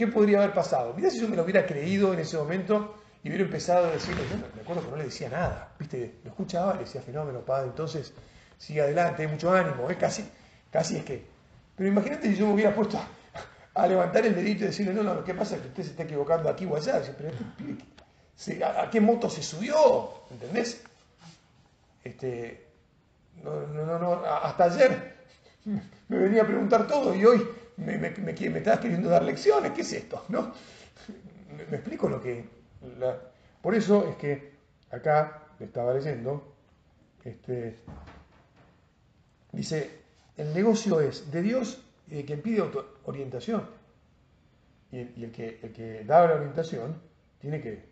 ¿qué podría haber pasado? Mirá si yo me lo hubiera creído en ese momento y hubiera empezado a decirle, yo me acuerdo que no le decía nada, ¿viste? Me escuchaba, le decía, fenómeno, padre, entonces sigue adelante, hay mucho ánimo, es casi, casi es que... Pero imagínate si yo me hubiera puesto a, levantar el dedito y decirle, no, no, lo que pasa es que usted se está equivocando aquí o allá, pero este ¿a, qué moto se subió? ¿Entendés? Este, no, no, no, hasta ayer me venía a preguntar todo y hoy me, me, estás queriendo dar lecciones, ¿qué es esto? ¿No? ¿Me, explico lo que... Por eso es que acá le estaba leyendo, este, dice, el negocio es de Dios y de quien pide orientación. Y, el, que, el que da la orientación tiene que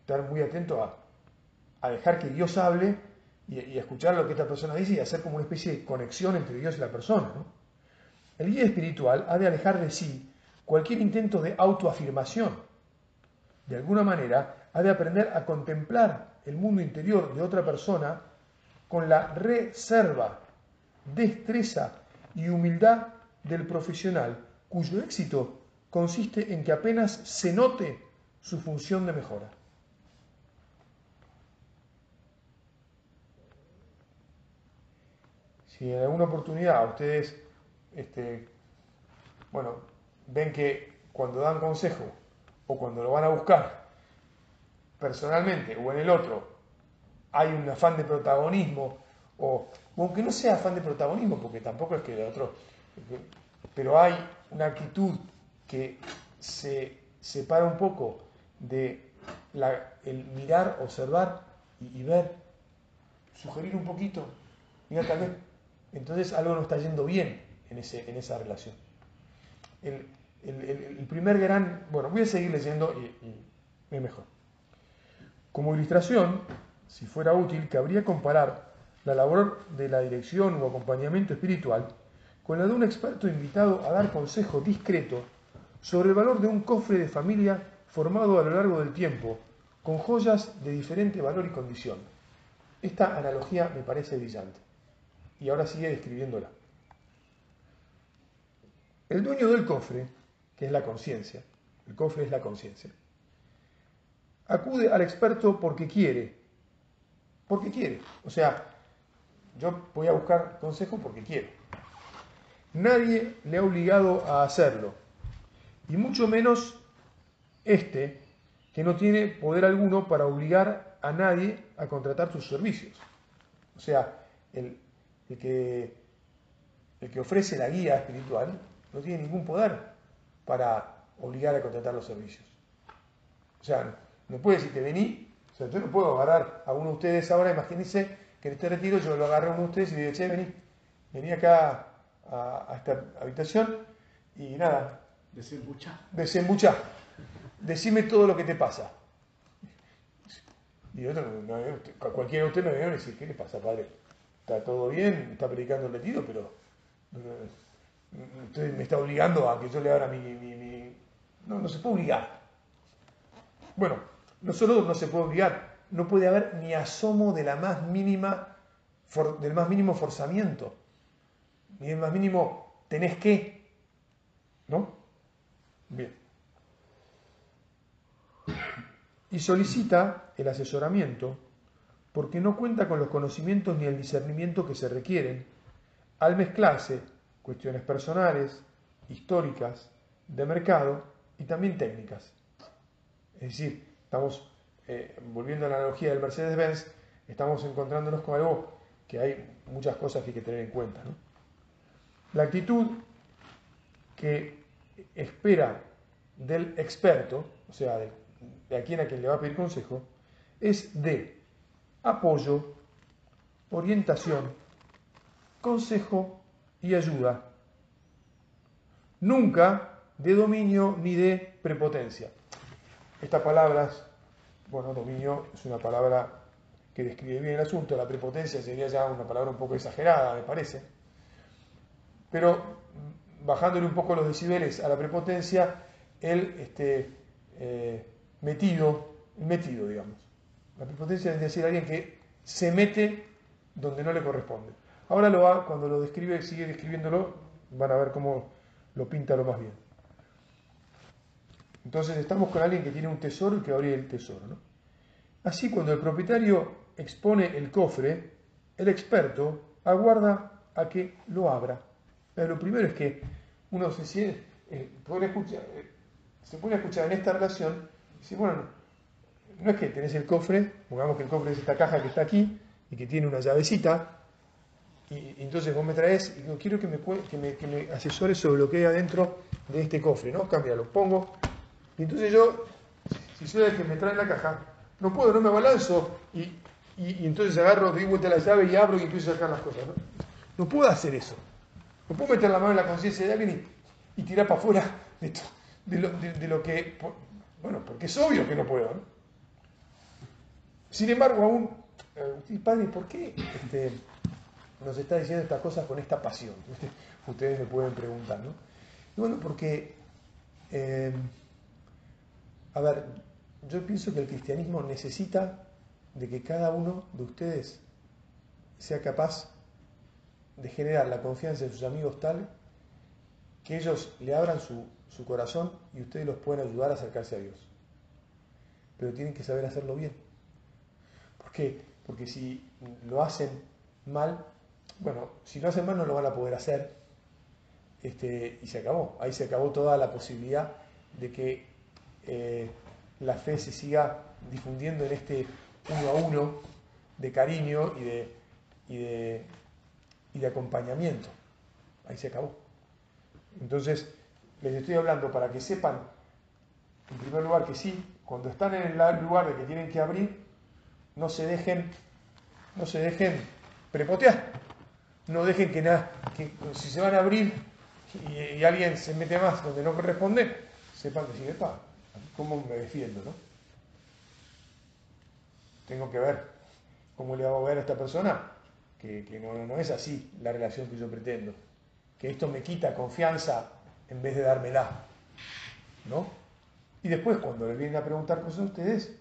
estar muy atento a, dejar que Dios hable y, escuchar lo que esta persona dice y hacer como una especie de conexión entre Dios y la persona. El guía espiritual ha de alejar de sí cualquier intento de autoafirmación. De alguna manera, ha de aprender a contemplar el mundo interior de otra persona con la reserva, destreza y humildad del profesional, cuyo éxito consiste en que apenas se note su función de mejora. si en alguna oportunidad ustedes, este, bueno, ven que cuando dan consejo o cuando lo van a buscar personalmente o en el otro, hay un afán de protagonismo, o, aunque no sea afán de protagonismo, porque tampoco es que el otro, pero hay una actitud que se separa un poco de el mirar, observar y, ver, sugerir un poquito, mira, tal vez entonces algo no está yendo bien en, ese, en esa relación. El, primer gran, bueno, voy a seguir leyendo y, es mejor. Como ilustración, si fuera útil, cabría comparar la labor de la dirección o acompañamiento espiritual con la de un experto invitado a dar consejo discreto sobre el valor de un cofre de familia formado a lo largo del tiempo, con joyas de diferente valor y condición. Esta analogía me parece brillante y ahora sigue describiéndola. El dueño del cofre, que es la conciencia, el cofre es la conciencia, acude al experto porque quiere, porque quiere. O sea, yo voy a buscar consejo porque quiero. Nadie le ha obligado a hacerlo, y mucho menos este, que no tiene poder alguno para obligar a nadie a contratar sus servicios. O sea, el, que, el que ofrece la guía espiritual no tiene ningún poder para obligar a contratar los servicios. O sea, no puede decirte vení, o sea, yo no puedo agarrar a uno de ustedes ahora, imagínense que en este retiro yo lo agarro a uno de ustedes y le digo, che, vení, vení acá a, esta habitación y nada. Desembuchá. Desembuchá. Decime todo lo que te pasa. Y otro, cualquiera de ustedes me viene a decir, ¿qué le pasa, padre? está todo bien, está predicando el retiro, pero me está obligando a que yo le abra mi, No, no se puede obligar. Bueno, no solo no se puede obligar, no puede haber ni asomo de la más mínima, del más mínimo forzamiento, ni del más mínimo tenés que, ¿no? Bien. Y solicita el asesoramiento porque no cuenta con los conocimientos ni el discernimiento que se requieren al mezclarse cuestiones personales, históricas, de mercado y también técnicas. Es decir, estamos, eh, volviendo a la analogía del Mercedes-Benz, estamos encontrándonos con algo que hay muchas cosas que hay que tener en cuenta. La actitud que espera del experto, o sea, de, de a quien a quien le va a pedir consejo, es de apoyo, orientación, consejo y ayuda. Nunca de dominio ni de prepotencia. Estas palabras, bueno, dominio es una palabra que describe bien el asunto, la prepotencia sería ya una palabra un poco exagerada, me parece. Pero bajándole un poco los decibeles a la prepotencia, el este, eh, metido, metido, digamos. La prepotencia es decir alguien que se mete donde no le corresponde. Ahora lo va, cuando lo describe, sigue describiéndolo, van a ver cómo lo pinta lo más bien. Entonces estamos con alguien que tiene un tesoro y que abre el tesoro. ¿no? Así cuando el propietario expone el cofre, el experto aguarda a que lo abra. Pero lo primero es que uno se siente, eh, escuchar, eh, pone a escuchar en esta relación, dice, bueno, no, es que tenés el cofre, pongamos que el cofre es esta caja que está aquí y que tiene una llavecita, y, entonces vos me traes y digo, quiero que me, que que me asesores sobre lo que hay adentro de este cofre, ¿no? Cambia, lo pongo, y entonces yo, si soy que me trae la caja, no puedo, no me balanzo y, y, entonces agarro, doy vuelta la llave y abro y empiezo a sacar las cosas. ¿no? no puedo hacer eso. No puedo meter la mano en la conciencia de alguien y, tirar para afuera de, de, lo, que... bueno, porque es obvio que no puedo. ¿no? Sin embargo, aún, eh, padre, ¿por qué este, nos está diciendo estas cosas con esta pasión? Ustedes me pueden preguntar, ¿no? Y bueno, porque, eh, a ver, yo pienso que el cristianismo necesita de que cada uno de ustedes sea capaz de generar la confianza en sus amigos tal que ellos le abran su, su corazón y ustedes los pueden ayudar a acercarse a Dios. Pero tienen que saber hacerlo bien. ¿Por qué? Porque si lo hacen mal, bueno, si lo hacen mal no lo van a poder hacer. Este, y se acabó. Ahí se acabó toda la posibilidad de que eh, la fe se siga difundiendo en este uno a uno de cariño y de, y de, y de acompañamiento. Ahí se acabó. Entonces, les estoy hablando para que sepan, en primer lugar, que sí, cuando están en el lugar de que tienen que abrir, no se dejen, no se dejen prepotear. No dejen que nada, que si se van a abrir y, alguien se mete más donde no corresponde, sepan que sigue ¿cómo me defiendo, no? tengo que ver cómo le hago ver a esta persona que, no, no, es así la relación que yo pretendo. Que esto me quita confianza en vez de dármela. ¿No? Y después, cuando le vienen a preguntar cosas a ustedes,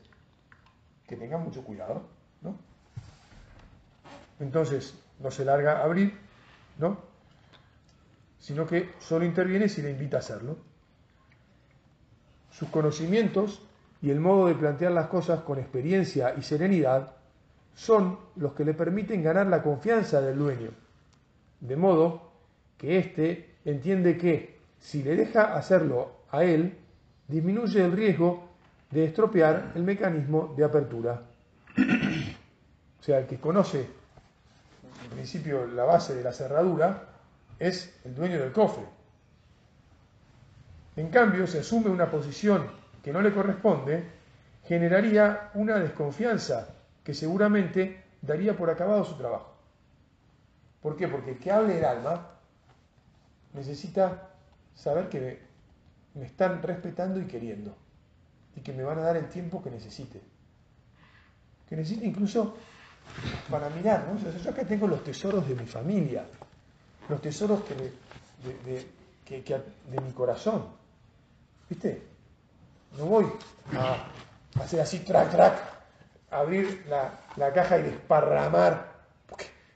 que tengan mucho cuidado. ¿No? Entonces, no se larga a abrir, ¿no? Sino que solo interviene si le invita a hacerlo. Sus conocimientos y el modo de plantear las cosas con experiencia y serenidad son los que le permiten ganar la confianza del dueño, de modo que éste entiende que si le deja hacerlo a él, disminuye el riesgo de estropear el mecanismo de apertura. o sea, el que conoce en principio la base de la cerradura es el dueño del cofre. En cambio, se asume una posición que no le corresponde, generaría una desconfianza que seguramente daría por acabado su trabajo. ¿Por qué? Porque el que hable el alma necesita saber que me, están respetando y queriendo y que me van a dar el tiempo que necesite. Que necesite incluso para mirar, ¿no? yo acá tengo los tesoros de mi familia, los tesoros que de, mi corazón. ¿Viste? No voy a hacer así, track, track, abrir la, caja y desparramar.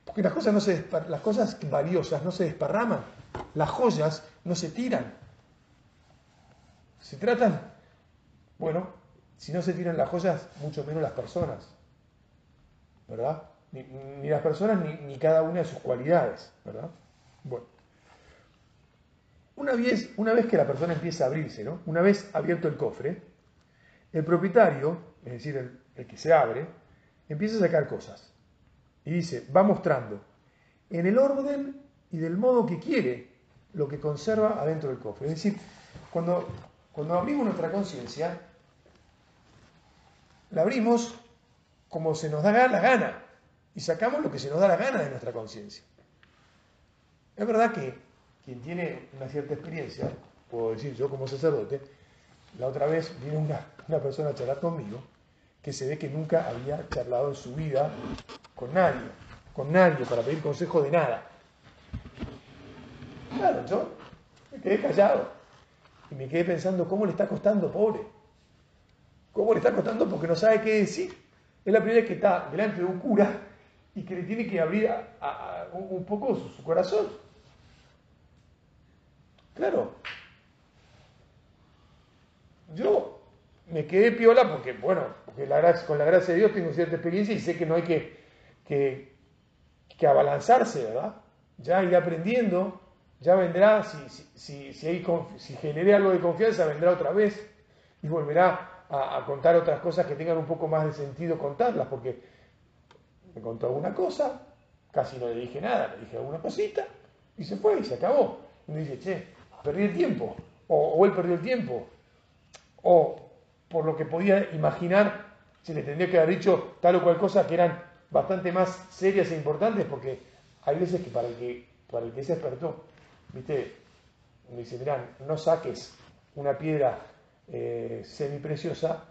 Porque, las, cosas no se las cosas valiosas no se desparraman. Las joyas no se tiran. Se tratan, bueno, si no se tiran las joyas, mucho menos las personas. ¿Verdad? Ni, las personas ni, ni cada una de sus cualidades. ¿Verdad? Bueno. Una vez, una vez que la persona empieza a abrirse, ¿no? una vez abierto el cofre, el propietario, es decir, el, que se abre, empieza a sacar cosas. Y dice, va mostrando en el orden y del modo que quiere lo que conserva adentro del cofre. Es decir, cuando, cuando abrimos nuestra conciencia, la abrimos como se nos da la gana y sacamos lo que se nos da la gana de nuestra conciencia. Es verdad que quien tiene una cierta experiencia, puedo decir yo como sacerdote, la otra vez vino una, persona a charlar conmigo que se ve que nunca había charlado en su vida con nadie, con nadie, para pedir consejo de nada. Claro, yo me quedé callado y me quedé pensando cómo le está costando, pobre. ¿Cómo le está costando? Porque no sabe qué decir. Es la primera vez que está delante de un cura y que le tiene que abrir un poco su corazón. Claro. Yo me quedé piola porque, bueno, con la gracia de Dios tengo cierta experiencia y sé que no hay que, que, que abalanzarse, ¿verdad? Ya iré aprendiendo, ya vendrá, si, si, si, si generé algo de confianza, vendrá otra vez y volverá a, contar otras cosas que tengan un poco más de sentido contarlas, porque me contó alguna cosa, casi no le dije nada, le dije alguna cosita y se fue y se acabó. Y me dice, che, perdí el tiempo, o, o él perdió el tiempo, o por lo que podía imaginar, se le tendría que haber dicho tal o cual cosa que eran bastante más serias e importantes, porque hay veces que para el que, para el que se despertó, viste, me dice, mirá, no saques una piedra eh, semipreciosa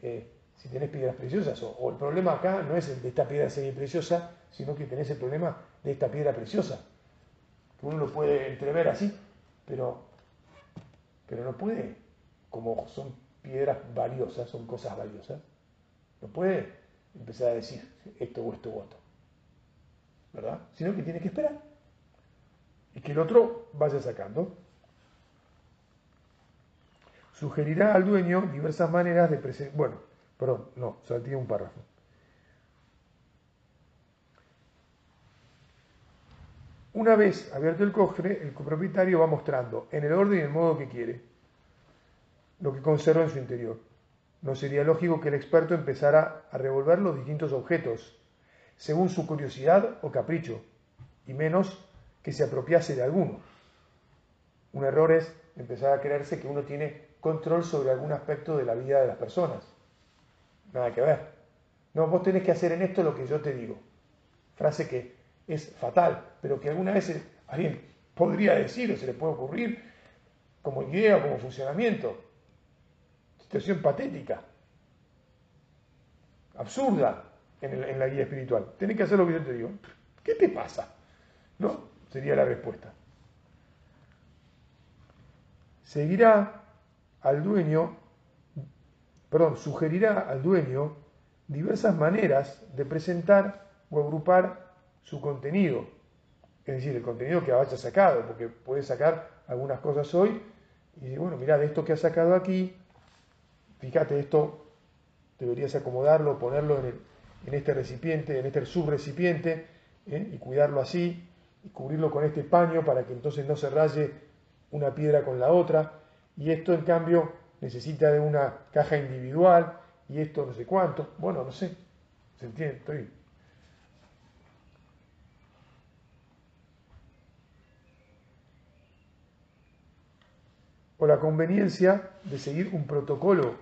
eh, si tenés piedras preciosas. O, el problema acá no es el de esta piedra semipreciosa, sino que tenés el problema de esta piedra preciosa. Que uno lo puede entrever así, pero, pero no puede, como son piedras valiosas, son cosas valiosas, no puede empezar a decir esto o esto u otro. ¿Verdad? Sino que tiene que esperar. Y que el otro vaya sacando. Sugerirá al dueño diversas maneras de presentar. Bueno, perdón, no, salté un párrafo. Una vez abierto el cofre, el copropietario va mostrando en el orden y el modo que quiere lo que conserva en su interior. No sería lógico que el experto empezara a revolver los distintos objetos, según su curiosidad o capricho, y menos que se apropiase de alguno. Un error es empezar a creerse que uno tiene control sobre algún aspecto de la vida de las personas. Nada que ver. No, vos tenés que hacer en esto lo que yo te digo. Frase que es fatal, pero que alguna vez alguien podría decir o se le puede ocurrir como idea o como funcionamiento situación patética, absurda en, la guía espiritual. Tienes que hacer lo que yo te digo. ¿Qué te pasa? ¿No? Sería la respuesta. Seguirá al dueño, perdón, sugerirá al dueño diversas maneras de presentar o agrupar su contenido. Es decir, el contenido que haya sacado, porque puede sacar algunas cosas hoy y decir, bueno, mira, de esto que ha sacado aquí, fíjate, esto deberías acomodarlo, ponerlo en, este recipiente, en este subrecipiente, ¿eh? y cuidarlo así, y cubrirlo con este paño para que entonces no se raye una piedra con la otra, y esto en cambio necesita de una caja individual, y esto no sé cuánto, bueno, no sé, ¿se entiende? Estoy... O la conveniencia de seguir un protocolo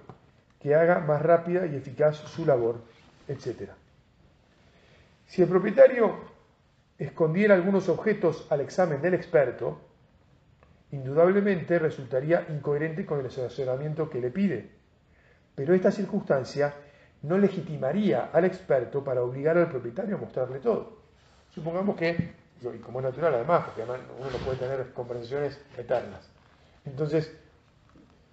que haga más rápida y eficaz su labor, etc. Si el propietario escondiera algunos objetos al examen del experto, indudablemente resultaría incoherente con el asesoramiento que le pide. Pero esta circunstancia no legitimaría al experto para obligar al propietario a mostrarle todo. Supongamos que, y como es natural además, porque además uno no puede tener conversaciones eternas. Entonces,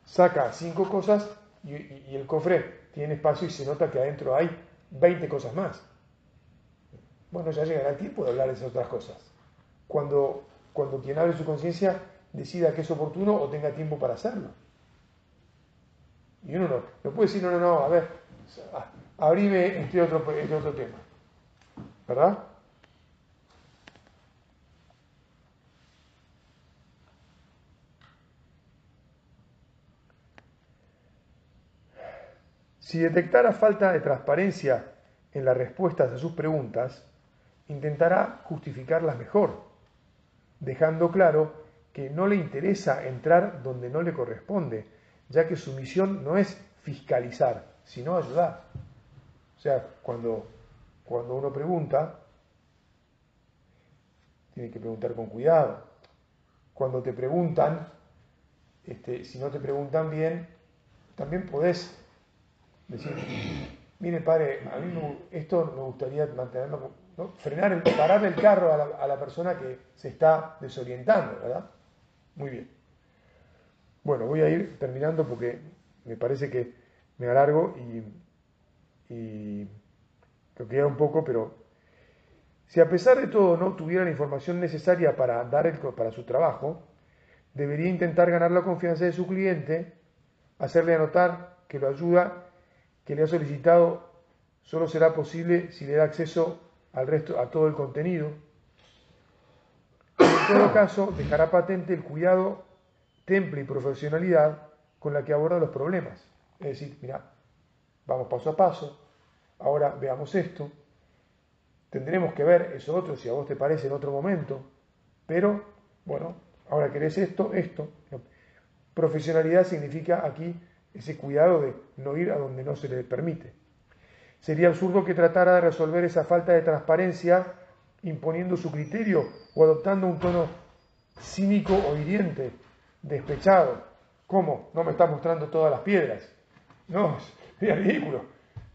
saca cinco cosas y, el cofre tiene espacio y se nota que adentro hay 20 cosas más. Bueno, ya llegará el tiempo de hablar de esas otras cosas. Cuando, cuando quien abre su conciencia decida que es oportuno o tenga tiempo para hacerlo. Y uno no, no puede decir, no, no, no, a ver, abrime este otro, este otro tema. ¿Verdad? Si detectara falta de transparencia en las respuestas a sus preguntas, intentará justificarlas mejor, dejando claro que no le interesa entrar donde no le corresponde, ya que su misión no es fiscalizar, sino ayudar. O sea, cuando, cuando uno pregunta, tiene que preguntar con cuidado. Cuando te preguntan, este, si no te preguntan bien, también podés decir, mire padre, a mí esto me gustaría mantenerlo, frenar, el, parar el carro a la, persona que se está desorientando, ¿verdad? Muy bien. Bueno, voy a ir terminando porque me parece que me alargo y, y que queda un poco, pero si a pesar de todo no tuviera la información necesaria para, dar el, para su trabajo, debería intentar ganar la confianza de su cliente, hacerle anotar que lo ayuda, que le ha solicitado, solo será posible si le da acceso al resto, a todo el contenido. En todo caso, dejará patente el cuidado, temple y profesionalidad con la que aborda los problemas. Es decir, mira, vamos paso a paso, ahora veamos esto, tendremos que ver eso otro si a vos te parece en otro momento, pero bueno, ahora querés esto, esto. Profesionalidad significa aquí ese cuidado de no ir a donde no se le permite. Sería absurdo que tratara de resolver esa falta de transparencia imponiendo su criterio o adoptando un tono cínico o hiriente, despechado. ¿Cómo? No me estás mostrando todas las piedras. No, sería ridículo.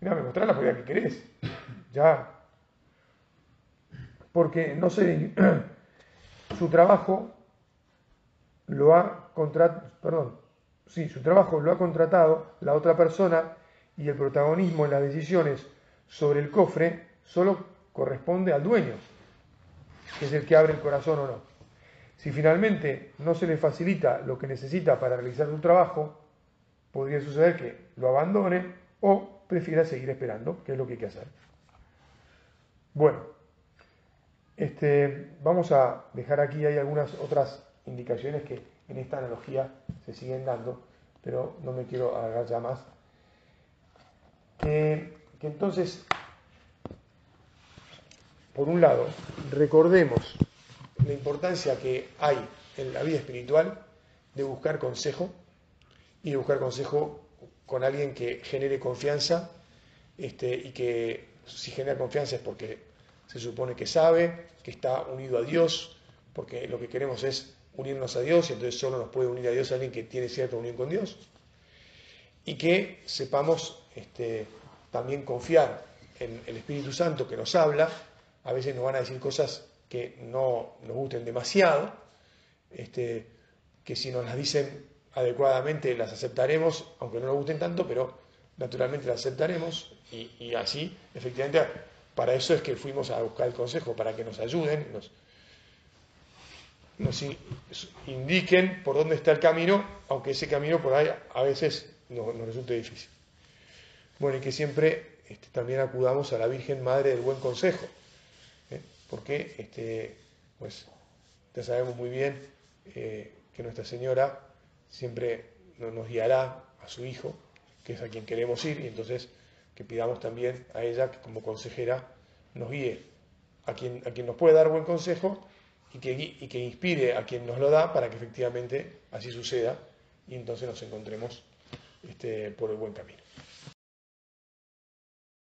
Mira, me mostrás la piedra que querés. Ya. Porque no sé, su trabajo lo ha contratado, perdón, sí, su trabajo lo ha contratado la otra persona y el protagonismo en las decisiones sobre el cofre solo corresponde al dueño, que es el que abre el corazón o no. Si finalmente no se le facilita lo que necesita para realizar su trabajo, podría suceder que lo abandone o prefiera seguir esperando, que es lo que hay que hacer. Bueno, este, vamos a dejar aquí, hay algunas otras indicaciones que en esta analogía se siguen dando, pero no me quiero alargar ya más. que entonces, por un lado, recordemos la importancia que hay en la vida espiritual de buscar consejo y de buscar consejo con alguien que genere confianza este, y que si genera confianza es porque se supone que sabe, que está unido a Dios, porque lo que queremos es unirnos a Dios y entonces solo nos puede unir a Dios alguien que tiene cierta unión con Dios. Y que sepamos este, también confiar en el Espíritu Santo que nos habla. A veces nos van a decir cosas que no nos gusten demasiado, este, que si nos las dicen adecuadamente las aceptaremos, aunque no nos gusten tanto, pero naturalmente las aceptaremos y, y así, efectivamente, para eso es que fuimos a buscar el consejo, para que nos ayuden, nos, nos indiquen por dónde está el camino, aunque ese camino por ahí a veces nos, resulte difícil. Bueno, y que siempre este, también acudamos a la Virgen Madre del Buen Consejo. Porque este, pues, ya sabemos muy bien eh, que Nuestra Señora siempre nos guiará a su Hijo, que es a quien queremos ir, y entonces que pidamos también a ella que como consejera nos guíe a quien, a quien nos puede dar buen consejo y que, y que inspire a quien nos lo da para que efectivamente así suceda y entonces nos encontremos este, por el buen camino.